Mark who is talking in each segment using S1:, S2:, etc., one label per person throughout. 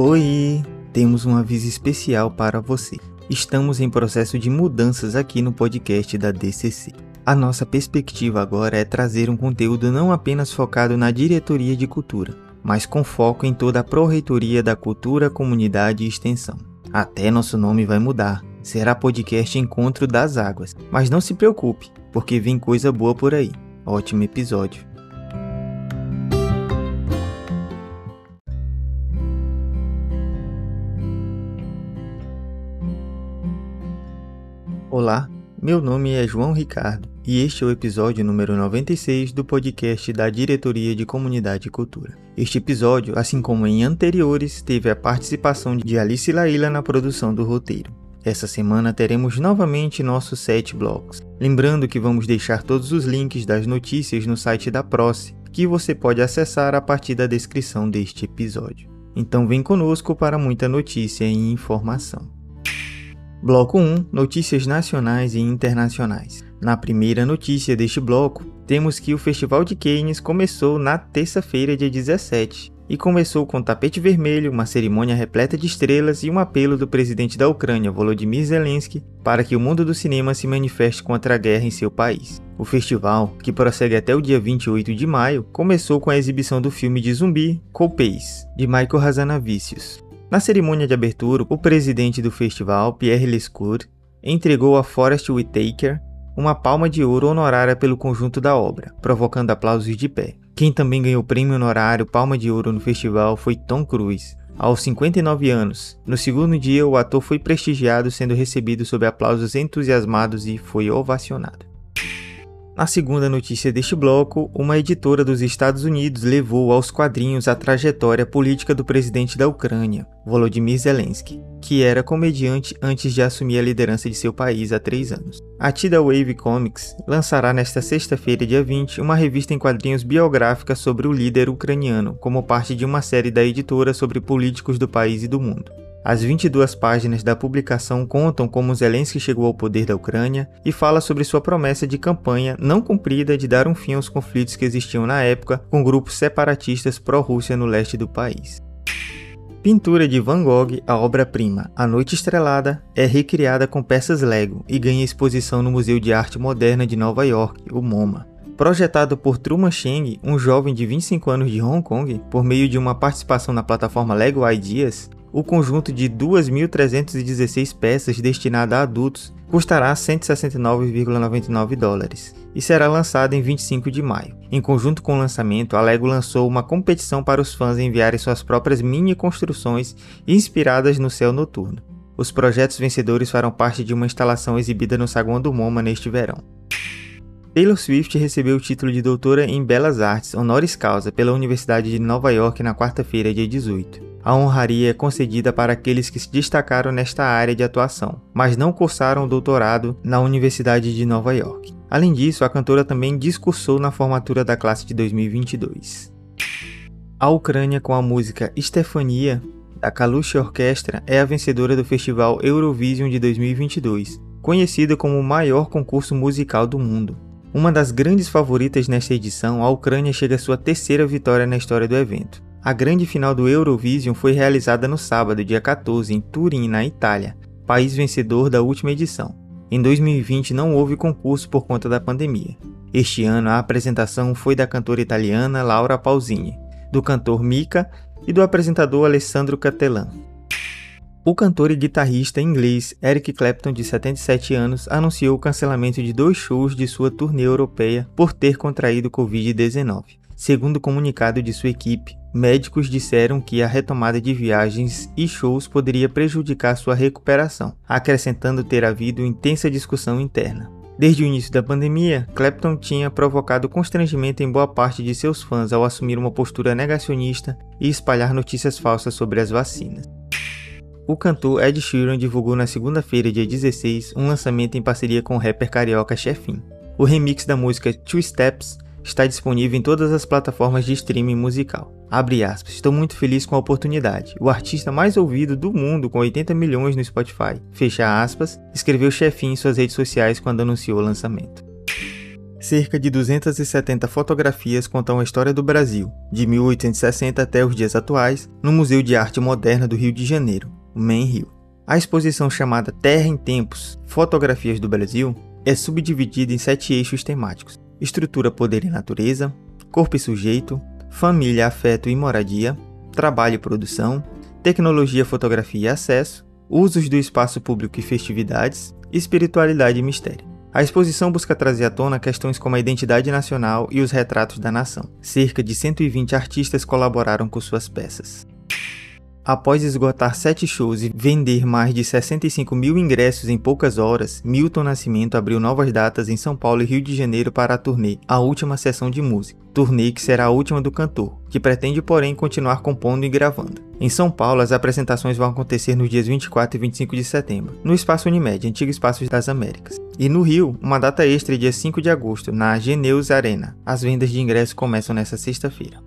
S1: Oi! Temos um aviso especial para você. Estamos em processo de mudanças aqui no podcast da DCC. A nossa perspectiva agora é trazer um conteúdo não apenas focado na diretoria de cultura, mas com foco em toda a pró-reitoria da cultura, comunidade e extensão. Até nosso nome vai mudar. Será podcast Encontro das Águas. Mas não se preocupe, porque vem coisa boa por aí. Ótimo episódio. Olá, meu nome é João Ricardo e este é o episódio número 96 do podcast da Diretoria de Comunidade e Cultura. Este episódio, assim como em anteriores, teve a participação de Alice Laila na produção do roteiro. Essa semana teremos novamente nossos sete blocos. Lembrando que vamos deixar todos os links das notícias no site da Proce, que você pode acessar a partir da descrição deste episódio. Então vem conosco para muita notícia e informação. Bloco 1 Notícias nacionais e internacionais. Na primeira notícia deste bloco, temos que o Festival de Cannes começou na terça-feira, dia 17, e começou com tapete vermelho, uma cerimônia repleta de estrelas e um apelo do presidente da Ucrânia, Volodymyr Zelensky, para que o mundo do cinema se manifeste contra a guerra em seu país. O festival, que prossegue até o dia 28 de maio, começou com a exibição do filme de zumbi Copace, de Michael Hazanavicius, na cerimônia de abertura, o presidente do festival, Pierre Lescour, entregou a Forrest Whitaker uma palma de ouro honorária pelo conjunto da obra, provocando aplausos de pé. Quem também ganhou o prêmio honorário Palma de Ouro no festival foi Tom Cruise. Aos 59 anos, no segundo dia, o ator foi prestigiado, sendo recebido sob aplausos entusiasmados e foi ovacionado. Na segunda notícia deste bloco, uma editora dos Estados Unidos levou aos quadrinhos a trajetória política do presidente da Ucrânia, Volodymyr Zelensky, que era comediante antes de assumir a liderança de seu país há três anos. A Tidal Wave Comics lançará nesta sexta-feira, dia 20, uma revista em quadrinhos biográfica sobre o líder ucraniano, como parte de uma série da editora sobre políticos do país e do mundo. As 22 páginas da publicação contam como Zelensky chegou ao poder da Ucrânia e fala sobre sua promessa de campanha não cumprida de dar um fim aos conflitos que existiam na época com grupos separatistas pró-Rússia no leste do país. Pintura de Van Gogh, a obra-prima A Noite Estrelada, é recriada com peças Lego e ganha exposição no Museu de Arte Moderna de Nova York, o MoMA. Projetado por Truman Cheng, um jovem de 25 anos de Hong Kong, por meio de uma participação na plataforma Lego Ideas, o conjunto de 2.316 peças destinada a adultos custará 169,99 dólares e será lançado em 25 de maio. Em conjunto com o lançamento, a Lego lançou uma competição para os fãs enviarem suas próprias mini construções inspiradas no céu noturno. Os projetos vencedores farão parte de uma instalação exibida no saguão do MoMA neste verão. Taylor Swift recebeu o título de doutora em Belas Artes honoris causa pela Universidade de Nova York na quarta-feira, dia 18. A honraria é concedida para aqueles que se destacaram nesta área de atuação, mas não cursaram o doutorado na Universidade de Nova York. Além disso, a cantora também discursou na formatura da classe de 2022. A Ucrânia, com a música Stefania, da Kalush Orquestra, é a vencedora do Festival Eurovision de 2022, conhecido como o maior concurso musical do mundo. Uma das grandes favoritas nesta edição, a Ucrânia chega à sua terceira vitória na história do evento. A grande final do Eurovision foi realizada no sábado, dia 14, em Turim, na Itália, país vencedor da última edição. Em 2020 não houve concurso por conta da pandemia. Este ano a apresentação foi da cantora italiana Laura Pausini, do cantor Mika e do apresentador Alessandro Catelan. O cantor e guitarrista inglês Eric Clapton, de 77 anos, anunciou o cancelamento de dois shows de sua turnê europeia por ter contraído Covid-19. Segundo o comunicado de sua equipe, médicos disseram que a retomada de viagens e shows poderia prejudicar sua recuperação, acrescentando ter havido intensa discussão interna. Desde o início da pandemia, Clapton tinha provocado constrangimento em boa parte de seus fãs ao assumir uma postura negacionista e espalhar notícias falsas sobre as vacinas. O cantor Ed Sheeran divulgou na segunda-feira, dia 16, um lançamento em parceria com o rapper carioca Chefin. O remix da música Two Steps está disponível em todas as plataformas de streaming musical. Abre aspas, estou muito feliz com a oportunidade. O artista mais ouvido do mundo com 80 milhões no Spotify. Fecha aspas, escreveu Chefin em suas redes sociais quando anunciou o lançamento. Cerca de 270 fotografias contam a história do Brasil, de 1860 até os dias atuais, no Museu de Arte Moderna do Rio de Janeiro, o MEN Rio. A exposição chamada Terra em Tempos Fotografias do Brasil é subdividida em sete eixos temáticos: estrutura, poder e natureza, corpo e sujeito, família, afeto e moradia, trabalho e produção, tecnologia, fotografia e acesso, usos do espaço público e festividades, espiritualidade e mistério. A exposição busca trazer à tona questões como a identidade nacional e os retratos da nação. Cerca de 120 artistas colaboraram com suas peças. Após esgotar sete shows e vender mais de 65 mil ingressos em poucas horas, Milton Nascimento abriu novas datas em São Paulo e Rio de Janeiro para a turnê A Última Sessão de Música, turnê que será a última do cantor, que pretende, porém, continuar compondo e gravando. Em São Paulo, as apresentações vão acontecer nos dias 24 e 25 de setembro, no Espaço Unimed, antigo Espaço das Américas. E no Rio, uma data extra dia 5 de agosto, na Geneus Arena. As vendas de ingressos começam nesta sexta-feira.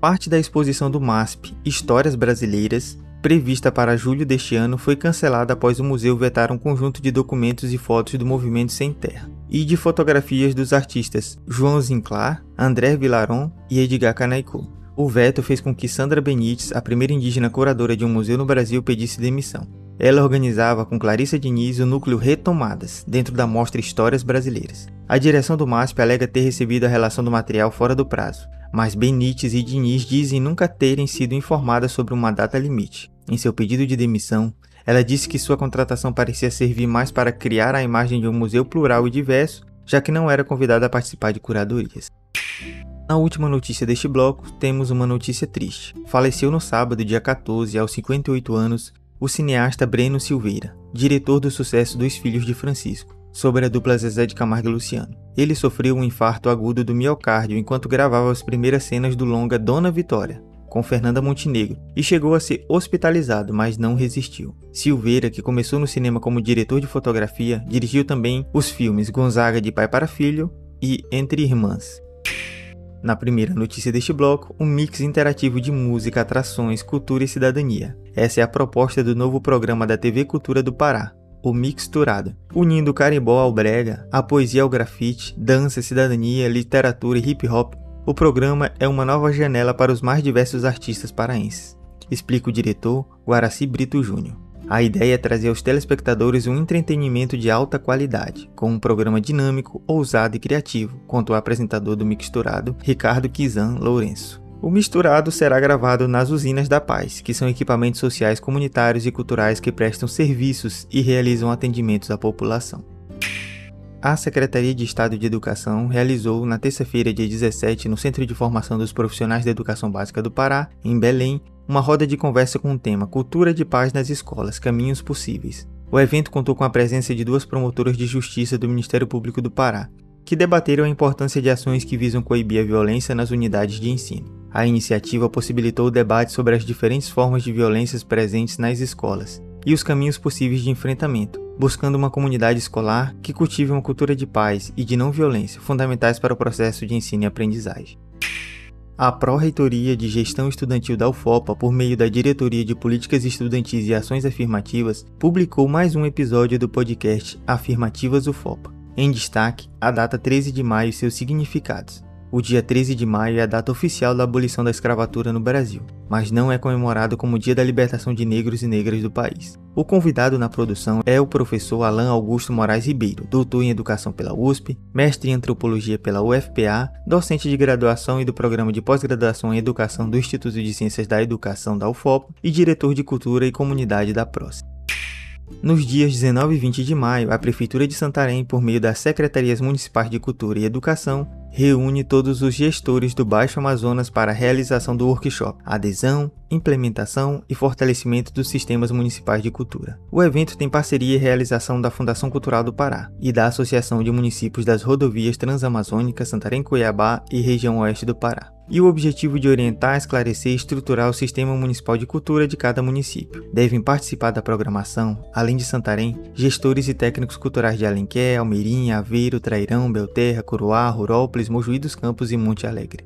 S1: Parte da exposição do MASP Histórias Brasileiras, prevista para julho deste ano, foi cancelada após o museu vetar um conjunto de documentos e fotos do movimento sem terra e de fotografias dos artistas João Zinclar, André Vilaron e Edgar Canaicô. O veto fez com que Sandra Benites, a primeira indígena curadora de um museu no Brasil, pedisse demissão. Ela organizava com Clarissa Diniz o núcleo Retomadas, dentro da mostra Histórias Brasileiras. A direção do MASP alega ter recebido a relação do material fora do prazo, mas Benítez e Diniz dizem nunca terem sido informadas sobre uma data limite. Em seu pedido de demissão, ela disse que sua contratação parecia servir mais para criar a imagem de um museu plural e diverso, já que não era convidada a participar de curadorias. Na última notícia deste bloco, temos uma notícia triste. Faleceu no sábado, dia 14, aos 58 anos, o cineasta Breno Silveira, diretor do sucesso dos Filhos de Francisco sobre a dupla Zezé de Camargo e Luciano. Ele sofreu um infarto agudo do miocárdio enquanto gravava as primeiras cenas do longa Dona Vitória, com Fernanda Montenegro, e chegou a ser hospitalizado, mas não resistiu. Silveira, que começou no cinema como diretor de fotografia, dirigiu também os filmes Gonzaga de Pai para Filho e Entre Irmãs. Na primeira notícia deste bloco, um mix interativo de música, atrações, cultura e cidadania. Essa é a proposta do novo programa da TV Cultura do Pará, o Mixturado, unindo o carimbó ao brega, a poesia ao grafite, dança, cidadania, literatura e hip hop. O programa é uma nova janela para os mais diversos artistas paraenses, explica o diretor Guaraci Brito Júnior. A ideia é trazer aos telespectadores um entretenimento de alta qualidade, com um programa dinâmico, ousado e criativo, conta o apresentador do Mixturado, Ricardo Kizan Lourenço. O misturado será gravado nas usinas da paz, que são equipamentos sociais comunitários e culturais que prestam serviços e realizam atendimentos à população. A Secretaria de Estado de Educação realizou na terça-feira, dia 17, no Centro de Formação dos Profissionais da Educação Básica do Pará, em Belém, uma roda de conversa com o tema Cultura de Paz nas Escolas Caminhos Possíveis. O evento contou com a presença de duas promotoras de justiça do Ministério Público do Pará, que debateram a importância de ações que visam coibir a violência nas unidades de ensino. A iniciativa possibilitou o debate sobre as diferentes formas de violências presentes nas escolas e os caminhos possíveis de enfrentamento, buscando uma comunidade escolar que cultive uma cultura de paz e de não violência, fundamentais para o processo de ensino e aprendizagem. A Pró-Reitoria de Gestão Estudantil da UFOPA, por meio da Diretoria de Políticas Estudantis e Ações Afirmativas, publicou mais um episódio do podcast Afirmativas UFOPA. Em destaque, a data 13 de maio e seus significados. O dia 13 de maio é a data oficial da abolição da escravatura no Brasil, mas não é comemorado como o Dia da Libertação de Negros e Negras do país. O convidado na produção é o professor Alain Augusto Moraes Ribeiro, doutor em Educação pela USP, mestre em Antropologia pela UFPA, docente de graduação e do Programa de Pós-Graduação em Educação do Instituto de Ciências da Educação da UFOP e diretor de Cultura e Comunidade da PROS. Nos dias 19 e 20 de maio, a Prefeitura de Santarém, por meio das Secretarias Municipais de Cultura e Educação, reúne todos os gestores do Baixo Amazonas para a realização do workshop Adesão, Implementação e Fortalecimento dos Sistemas Municipais de Cultura. O evento tem parceria e realização da Fundação Cultural do Pará e da Associação de Municípios das Rodovias Transamazônicas Santarém-Cuiabá e Região Oeste do Pará e o objetivo de orientar, esclarecer e estruturar o sistema municipal de cultura de cada município. Devem participar da programação, além de Santarém, gestores e técnicos culturais de Alenquer, Almeirim, Aveiro, Trairão, Belterra, Coroá, Rurópolis, Mojuí dos Campos e Monte Alegre.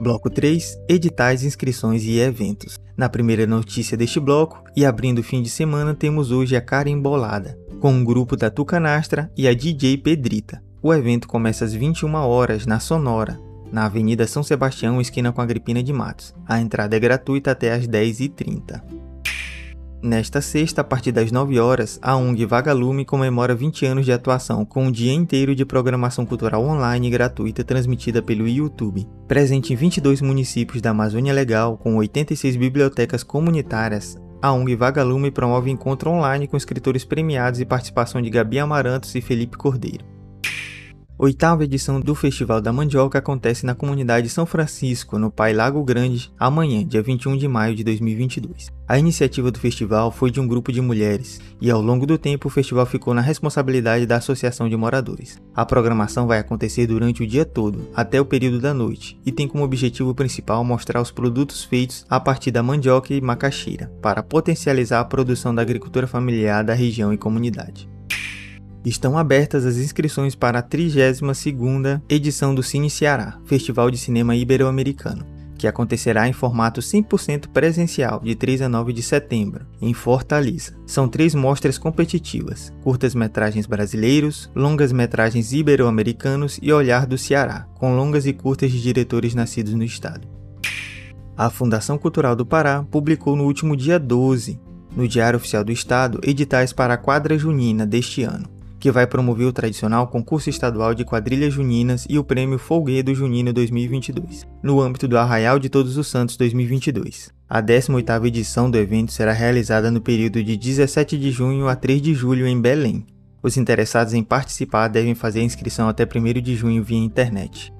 S1: Bloco 3: Editais, inscrições e eventos. Na primeira notícia deste bloco, e abrindo o fim de semana, temos hoje a cara embolada, com o grupo da Tucanastra e a DJ Pedrita. O evento começa às 21 horas na Sonora, na Avenida São Sebastião, esquina com Agripina de Matos. A entrada é gratuita até às 10h30. Nesta sexta, a partir das 9 horas, a ONG Vagalume comemora 20 anos de atuação com um dia inteiro de programação cultural online gratuita transmitida pelo YouTube. Presente em 22 municípios da Amazônia Legal, com 86 bibliotecas comunitárias, a ONG Vagalume promove encontro online com escritores premiados e participação de Gabi Amarantos e Felipe Cordeiro. Oitava edição do Festival da Mandioca acontece na comunidade São Francisco, no Pai Lago Grande, amanhã, dia 21 de maio de 2022. A iniciativa do festival foi de um grupo de mulheres, e ao longo do tempo o festival ficou na responsabilidade da Associação de Moradores. A programação vai acontecer durante o dia todo, até o período da noite, e tem como objetivo principal mostrar os produtos feitos a partir da mandioca e macaxeira, para potencializar a produção da agricultura familiar da região e comunidade. Estão abertas as inscrições para a 32ª edição do Cine Ceará, Festival de Cinema Ibero-Americano, que acontecerá em formato 100% presencial de 3 a 9 de setembro, em Fortaleza. São três mostras competitivas: curtas-metragens brasileiros, longas-metragens ibero-americanos e Olhar do Ceará, com longas e curtas de diretores nascidos no estado. A Fundação Cultural do Pará publicou no último dia 12, no Diário Oficial do Estado, editais para a quadra junina deste ano que vai promover o tradicional concurso estadual de quadrilhas juninas e o prêmio Folguedo Junino 2022, no âmbito do Arraial de Todos os Santos 2022. A 18ª edição do evento será realizada no período de 17 de junho a 3 de julho em Belém. Os interessados em participar devem fazer a inscrição até 1 de junho via internet.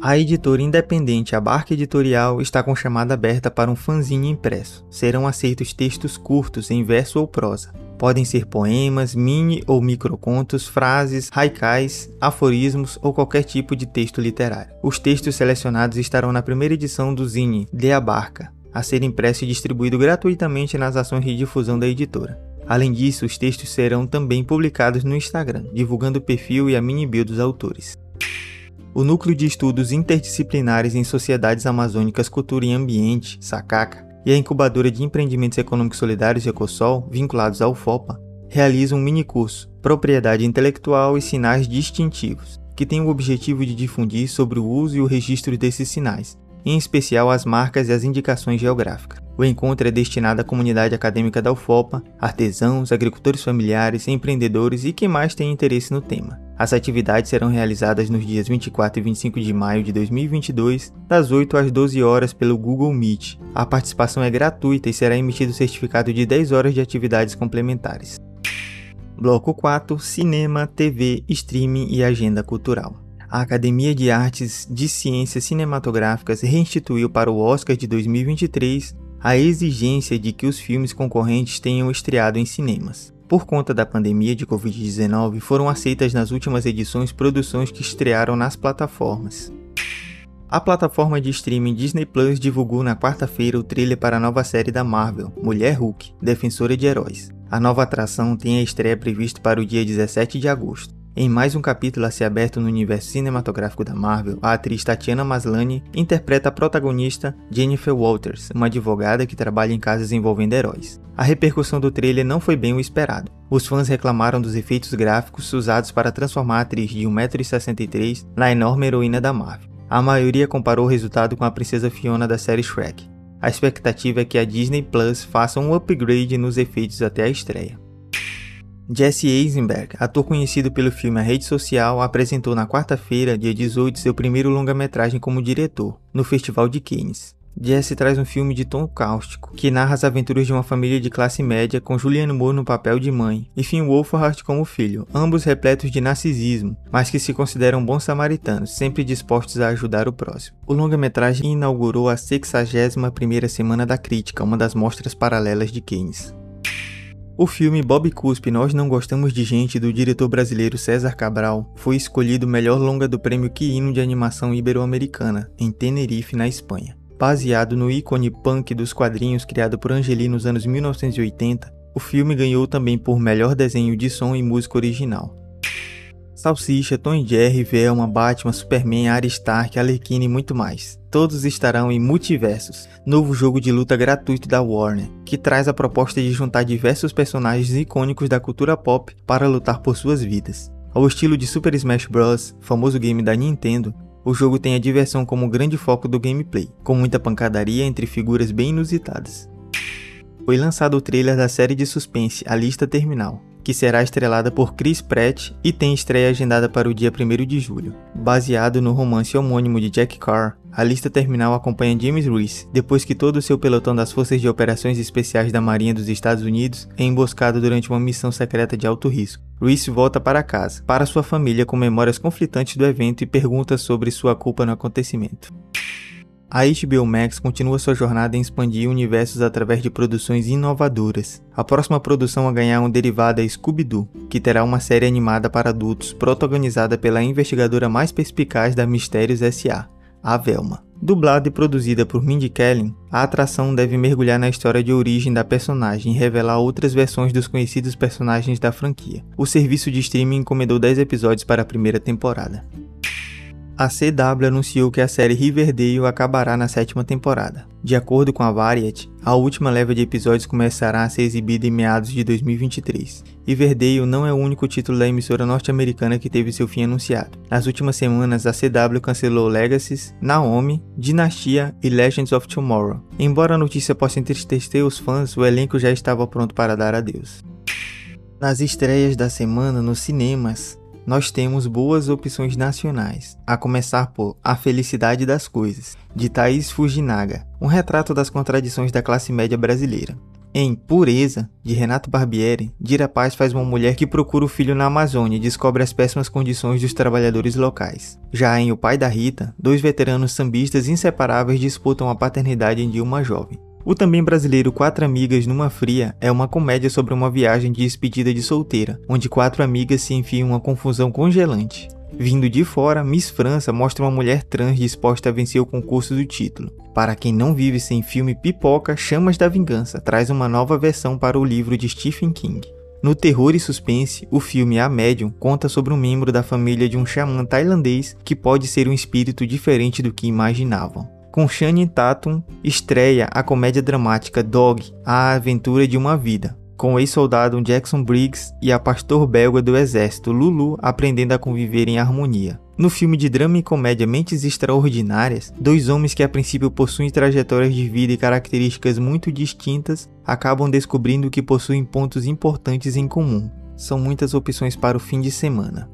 S1: A editora independente Abarca Editorial está com chamada aberta para um fanzine impresso. Serão aceitos textos curtos em verso ou prosa. Podem ser poemas, mini ou microcontos, frases, haikais, aforismos ou qualquer tipo de texto literário. Os textos selecionados estarão na primeira edição do Zine De Abarca, a ser impresso e distribuído gratuitamente nas ações de difusão da editora. Além disso, os textos serão também publicados no Instagram, divulgando o perfil e a mini bio dos autores. O Núcleo de Estudos Interdisciplinares em Sociedades Amazônicas, Cultura e Ambiente, SACACA, e a Incubadora de Empreendimentos Econômicos Solidários Ecosol, vinculados ao FOPA, realizam um minicurso Propriedade Intelectual e Sinais Distintivos, que tem o objetivo de difundir sobre o uso e o registro desses sinais, em especial as marcas e as indicações geográficas. O encontro é destinado à comunidade acadêmica da UFOPA, artesãos, agricultores familiares, empreendedores e quem mais tem interesse no tema. As atividades serão realizadas nos dias 24 e 25 de maio de 2022, das 8 às 12 horas pelo Google Meet. A participação é gratuita e será emitido certificado de 10 horas de atividades complementares. Bloco 4: Cinema, TV, Streaming e Agenda Cultural. A Academia de Artes de Ciências Cinematográficas reinstituiu para o Oscar de 2023 a exigência de que os filmes concorrentes tenham estreado em cinemas. Por conta da pandemia de Covid-19, foram aceitas nas últimas edições produções que estrearam nas plataformas. A plataforma de streaming Disney Plus divulgou na quarta-feira o trailer para a nova série da Marvel, Mulher Hulk, Defensora de Heróis. A nova atração tem a estreia prevista para o dia 17 de agosto. Em mais um capítulo a ser aberto no universo cinematográfico da Marvel, a atriz Tatiana Maslany interpreta a protagonista Jennifer Walters, uma advogada que trabalha em casos envolvendo heróis. A repercussão do trailer não foi bem o esperado. Os fãs reclamaram dos efeitos gráficos usados para transformar a atriz de 1,63m na enorme heroína da Marvel. A maioria comparou o resultado com a princesa Fiona da série Shrek. A expectativa é que a Disney Plus faça um upgrade nos efeitos até a estreia. Jesse Eisenberg, ator conhecido pelo filme A Rede Social, apresentou na quarta-feira, dia 18, seu primeiro longa-metragem como diretor, no Festival de Cannes. Jesse traz um filme de tom cáustico, que narra as aventuras de uma família de classe média com Julianne Moore no papel de mãe e Finn Wolfhard como filho, ambos repletos de narcisismo, mas que se consideram bons samaritanos, sempre dispostos a ajudar o próximo. O longa-metragem inaugurou a 61ª Semana da Crítica, uma das mostras paralelas de Cannes. O filme Bob Cuspe Nós Não Gostamos de Gente, do diretor brasileiro César Cabral, foi escolhido melhor longa do prêmio Quirino de Animação Ibero-Americana, em Tenerife, na Espanha. Baseado no ícone punk dos quadrinhos criado por Angeli nos anos 1980, o filme ganhou também por melhor desenho de som e música original. Salsicha, Tom e Jerry, Velma, Batman, Superman, Arya Stark, Arlequina e muito mais. Todos estarão em Multiversos, novo jogo de luta gratuito da Warner, que traz a proposta de juntar diversos personagens icônicos da cultura pop para lutar por suas vidas. Ao estilo de Super Smash Bros., famoso game da Nintendo, o jogo tem a diversão como grande foco do gameplay, com muita pancadaria entre figuras bem inusitadas. Foi lançado o trailer da série de suspense A Lista Terminal, que será estrelada por Chris Pratt e tem estreia agendada para o dia 1 de julho. Baseado no romance homônimo de Jack Carr, a lista terminal acompanha James Reese depois que todo o seu pelotão das Forças de Operações Especiais da Marinha dos Estados Unidos é emboscado durante uma missão secreta de alto risco. Reese volta para casa, para sua família com memórias conflitantes do evento e pergunta sobre sua culpa no acontecimento. A HBO Max continua sua jornada em expandir universos através de produções inovadoras. A próxima produção a ganhar um derivado é Scooby-Doo, que terá uma série animada para adultos protagonizada pela investigadora mais perspicaz da Mistérios S.A., a Velma. Dublada e produzida por Mindy Kaling, a atração deve mergulhar na história de origem da personagem e revelar outras versões dos conhecidos personagens da franquia. O serviço de streaming encomendou 10 episódios para a primeira temporada a CW anunciou que a série Riverdale acabará na sétima temporada. De acordo com a Variety, a última leva de episódios começará a ser exibida em meados de 2023. Riverdale não é o único título da emissora norte-americana que teve seu fim anunciado. Nas últimas semanas, a CW cancelou Legacies, Naomi, Dinastia e Legends of Tomorrow. Embora a notícia possa entristecer os fãs, o elenco já estava pronto para dar adeus. Nas estreias da semana nos cinemas, nós temos boas opções nacionais, a começar por A Felicidade das Coisas, de Thaís Fujinaga, um retrato das contradições da classe média brasileira. Em Pureza, de Renato Barbieri, Dira Paz faz uma mulher que procura o filho na Amazônia e descobre as péssimas condições dos trabalhadores locais. Já em O Pai da Rita, dois veteranos sambistas inseparáveis disputam a paternidade de uma jovem. O também brasileiro Quatro Amigas numa Fria é uma comédia sobre uma viagem de despedida de solteira, onde quatro amigas se enfiam em uma confusão congelante. Vindo de fora, Miss França mostra uma mulher trans disposta a vencer o concurso do título. Para quem não vive sem filme Pipoca, Chamas da Vingança traz uma nova versão para o livro de Stephen King. No terror e suspense, o filme A Medium conta sobre um membro da família de um xamã tailandês que pode ser um espírito diferente do que imaginavam com Channing Tatum, estreia a comédia dramática Dog, A Aventura de uma Vida, com o ex-soldado Jackson Briggs e a pastor belga do exército Lulu aprendendo a conviver em harmonia. No filme de drama e comédia Mentes Extraordinárias, dois homens que a princípio possuem trajetórias de vida e características muito distintas acabam descobrindo que possuem pontos importantes em comum. São muitas opções para o fim de semana.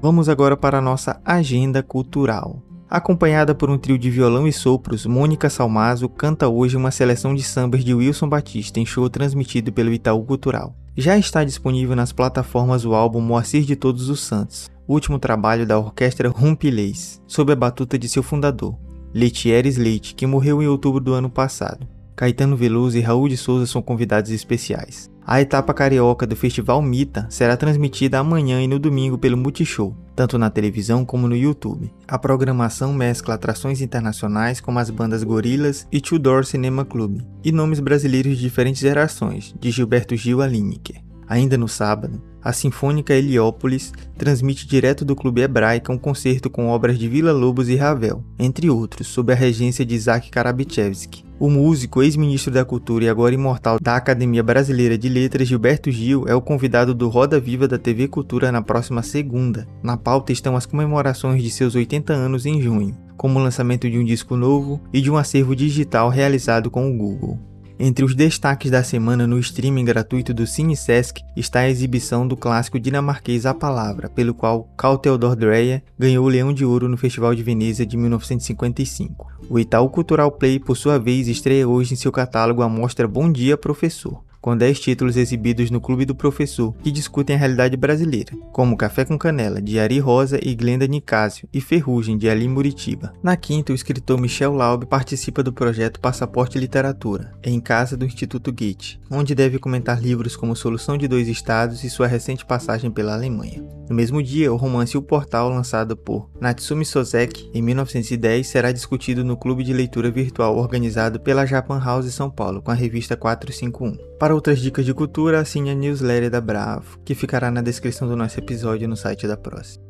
S1: Vamos agora para a nossa agenda cultural. Acompanhada por um trio de violão e sopros, Mônica Salmazo canta hoje uma seleção de sambas de Wilson Batista em show transmitido pelo Itaú Cultural. Já está disponível nas plataformas o álbum Moacir de Todos os Santos, último trabalho da orquestra Rumpilês, sob a batuta de seu fundador, Letieres Leite, que morreu em outubro do ano passado. Caetano Veloso e Raul de Souza são convidados especiais. A etapa carioca do Festival Mita será transmitida amanhã e no domingo pelo Multishow, tanto na televisão como no YouTube. A programação mescla atrações internacionais como as bandas Gorilas e Tudor Cinema Club, e nomes brasileiros de diferentes gerações, de Gilberto Gil a Lineker. Ainda no sábado, a Sinfônica Heliópolis transmite direto do Clube Hebraica um concerto com obras de Vila Lobos e Ravel, entre outros, sob a regência de Isaac Karabichevsky. O músico, ex-ministro da Cultura e agora imortal da Academia Brasileira de Letras, Gilberto Gil, é o convidado do Roda Viva da TV Cultura na próxima segunda. Na pauta estão as comemorações de seus 80 anos em junho, como o lançamento de um disco novo e de um acervo digital realizado com o Google. Entre os destaques da semana no streaming gratuito do Cine Sesc está a exibição do clássico dinamarquês A Palavra, pelo qual Carl Theodor Dreyer ganhou o Leão de Ouro no Festival de Veneza de 1955. O Itaú Cultural Play, por sua vez, estreia hoje em seu catálogo a mostra Bom Dia Professor com 10 títulos exibidos no Clube do Professor, que discutem a realidade brasileira, como Café com Canela, de Ari Rosa e Glenda Nicásio, e Ferrugem, de Ali Muritiba. Na quinta, o escritor Michel Laub participa do projeto Passaporte Literatura, em casa do Instituto Goethe, onde deve comentar livros como Solução de Dois Estados e sua recente passagem pela Alemanha. No mesmo dia, o romance O Portal, lançado por Natsumi Soseki em 1910, será discutido no Clube de Leitura Virtual organizado pela Japan House São Paulo, com a revista 451. Para outras dicas de cultura, assine a newsletter da Bravo, que ficará na descrição do nosso episódio no site da próxima.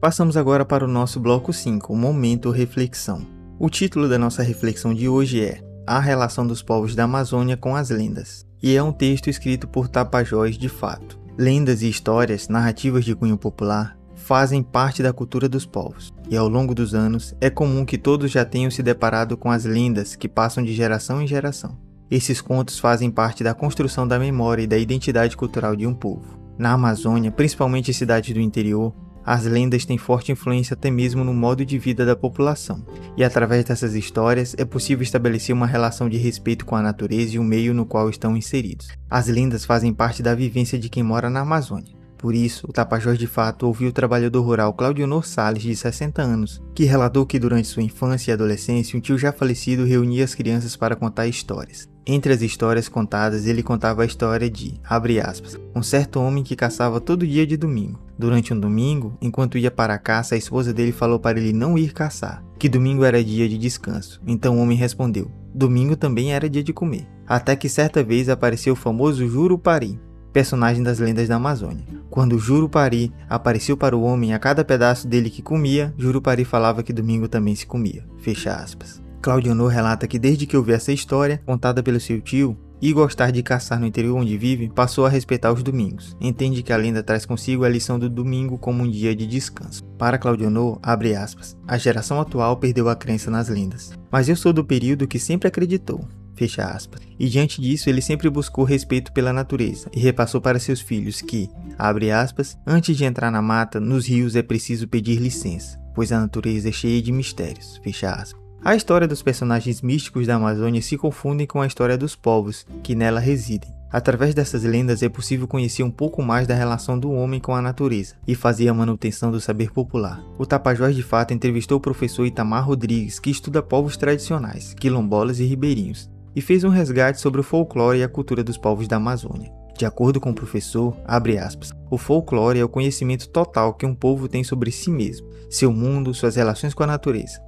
S1: Passamos agora para o nosso bloco 5, o Momento Reflexão. O título da nossa reflexão de hoje é A Relação dos Povos da Amazônia com as Lendas, e é um texto escrito por Tapajós de Fato. Lendas e histórias, narrativas de cunho popular, fazem parte da cultura dos povos, e ao longo dos anos é comum que todos já tenham se deparado com as lendas que passam de geração em geração. Esses contos fazem parte da construção da memória e da identidade cultural de um povo. Na Amazônia, principalmente em cidades do interior, as lendas têm forte influência até mesmo no modo de vida da população, e através dessas histórias é possível estabelecer uma relação de respeito com a natureza e o meio no qual estão inseridos. As lendas fazem parte da vivência de quem mora na Amazônia. Por isso, o Tapajós de fato ouviu o trabalhador rural Claudionor Salles, de 60 anos, que relatou que durante sua infância e adolescência um tio já falecido reunia as crianças para contar histórias. Entre as histórias contadas, ele contava a história de, aspas, um certo homem que caçava todo dia de domingo. Durante um domingo, enquanto ia para a caça, a esposa dele falou para ele não ir caçar, que domingo era dia de descanso. Então o homem respondeu: domingo também era dia de comer. Até que certa vez apareceu o famoso Jurupari, personagem das lendas da Amazônia. Quando Jurupari apareceu para o homem a cada pedaço dele que comia, Jurupari falava que domingo também se comia. Fecha aspas. Claudionor relata que desde que ouviu essa história, contada pelo seu tio, e gostar de caçar no interior onde vive, passou a respeitar os domingos. Entende que a lenda traz consigo a lição do domingo como um dia de descanso. Para Claudionor, abre aspas, a geração atual perdeu a crença nas lendas, mas eu sou do período que sempre acreditou. Fecha aspas. E diante disso, ele sempre buscou respeito pela natureza e repassou para seus filhos que, abre aspas, antes de entrar na mata, nos rios é preciso pedir licença, pois a natureza é cheia de mistérios. Fecha aspas. A história dos personagens místicos da Amazônia se confundem com a história dos povos que nela residem. Através dessas lendas é possível conhecer um pouco mais da relação do homem com a natureza e fazer a manutenção do saber popular. O Tapajós de Fato entrevistou o professor Itamar Rodrigues, que estuda povos tradicionais, quilombolas e ribeirinhos, e fez um resgate sobre o folclore e a cultura dos povos da Amazônia. De acordo com o professor, aspas, o folclore é o conhecimento total que um povo tem sobre si mesmo, seu mundo, suas relações com a natureza,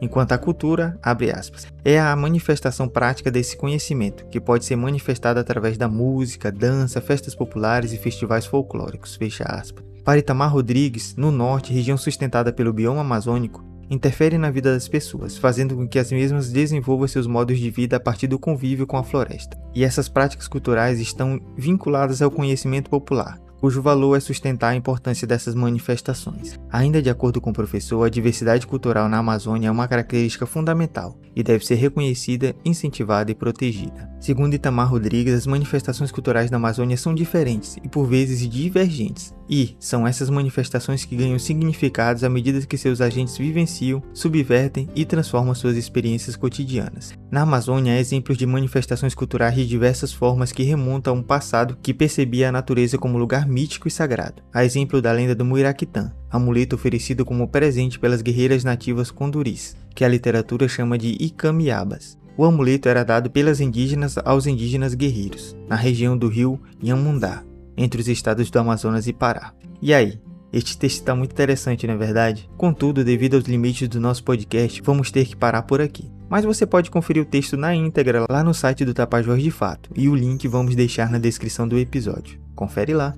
S1: enquanto a cultura, aspas, é a manifestação prática desse conhecimento, que pode ser manifestada através da música, dança, festas populares e festivais folclóricos, Para Itamar Rodrigues, no norte, região sustentada pelo bioma amazônico, interferem na vida das pessoas, fazendo com que as mesmas desenvolvam seus modos de vida a partir do convívio com a floresta. E essas práticas culturais estão vinculadas ao conhecimento popular, cujo valor é sustentar a importância dessas manifestações. Ainda de acordo com o professor, a diversidade cultural na Amazônia é uma característica fundamental e deve ser reconhecida, incentivada e protegida. Segundo Itamar Rodrigues, as manifestações culturais na Amazônia são diferentes e por vezes divergentes, e são essas manifestações que ganham significados à medida que seus agentes vivenciam, subvertem e transformam suas experiências cotidianas. Na Amazônia há exemplos de manifestações culturais de diversas formas que remontam a um passado que percebia a natureza como lugar mítico e sagrado, a exemplo da lenda do Muiraquitã, amuleto oferecido como presente pelas guerreiras nativas conduris, que a literatura chama de Icamiabas. O amuleto era dado pelas indígenas aos indígenas guerreiros, na região do rio Inhamundá, entre os estados do Amazonas e Pará. E aí, este texto está muito interessante, não é verdade? Contudo, devido aos limites do nosso podcast, vamos ter que parar por aqui. Mas você pode conferir o texto na íntegra lá no site do Tapajós de Fato, e o link vamos deixar na descrição do episódio. Confere lá.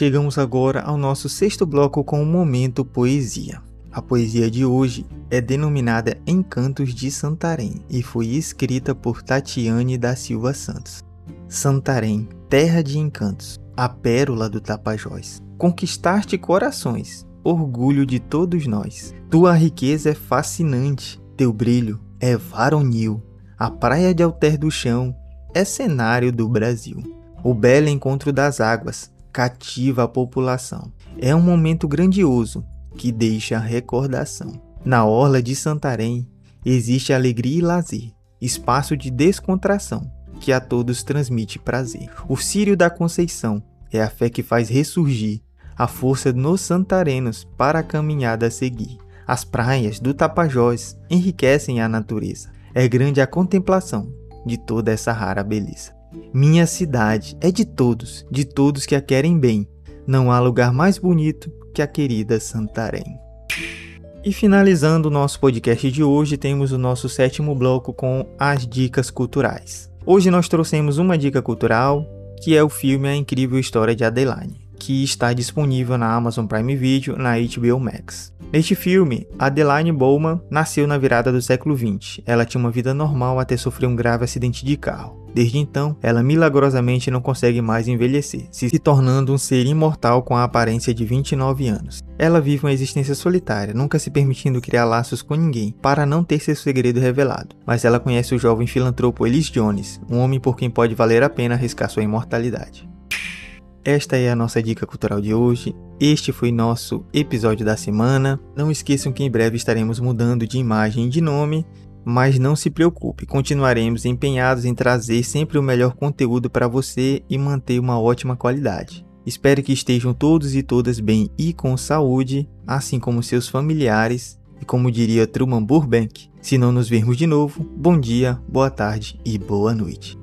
S1: Chegamos agora ao nosso sexto bloco com o Momento Poesia. A poesia de hoje é denominada Encantos de Santarém e foi escrita por Tatiane da Silva Santos. Santarém, terra de encantos, a pérola do Tapajós. Conquistaste corações, orgulho de todos nós. Tua riqueza é fascinante, teu brilho é varonil. A praia de Alter do Chão é cenário do Brasil. O belo encontro das águas, cativa a população. É um momento grandioso que deixa recordação. Na orla de Santarém existe alegria e lazer, espaço de descontração que a todos transmite prazer. O Círio da Conceição é a fé que faz ressurgir a força nos santarenos para a caminhada a seguir. As praias do Tapajós enriquecem a natureza. É grande a contemplação de toda essa rara beleza. Minha cidade é de todos, de todos que a querem bem. Não há lugar mais bonito que a querida Santarém. E finalizando o nosso podcast de hoje, temos o nosso sétimo bloco com as dicas culturais. Hoje nós trouxemos uma dica cultural, que é o filme A Incrível História de Adeline. Que está disponível na Amazon Prime Video na HBO Max. Neste filme, Adeline Bowman nasceu na virada do século XX. Ela tinha uma vida normal até sofrer um grave acidente de carro. Desde então, ela milagrosamente não consegue mais envelhecer, se tornando um ser imortal com a aparência de 29 anos. Ela vive uma existência solitária, nunca se permitindo criar laços com ninguém, para não ter seu segredo revelado. Mas ela conhece o jovem filantropo Ellis Jones, um homem por quem pode valer a pena arriscar sua imortalidade. Esta é a nossa dica cultural de hoje. Este foi nosso episódio da semana. Não esqueçam que em breve estaremos mudando de imagem e de nome, mas não se preocupe, continuaremos empenhados em trazer sempre o melhor conteúdo para você e manter uma ótima qualidade. Espero que estejam todos e todas bem e com saúde, assim como seus familiares, e como diria Truman Burbank, se não nos vermos de novo, bom dia, boa tarde e boa noite.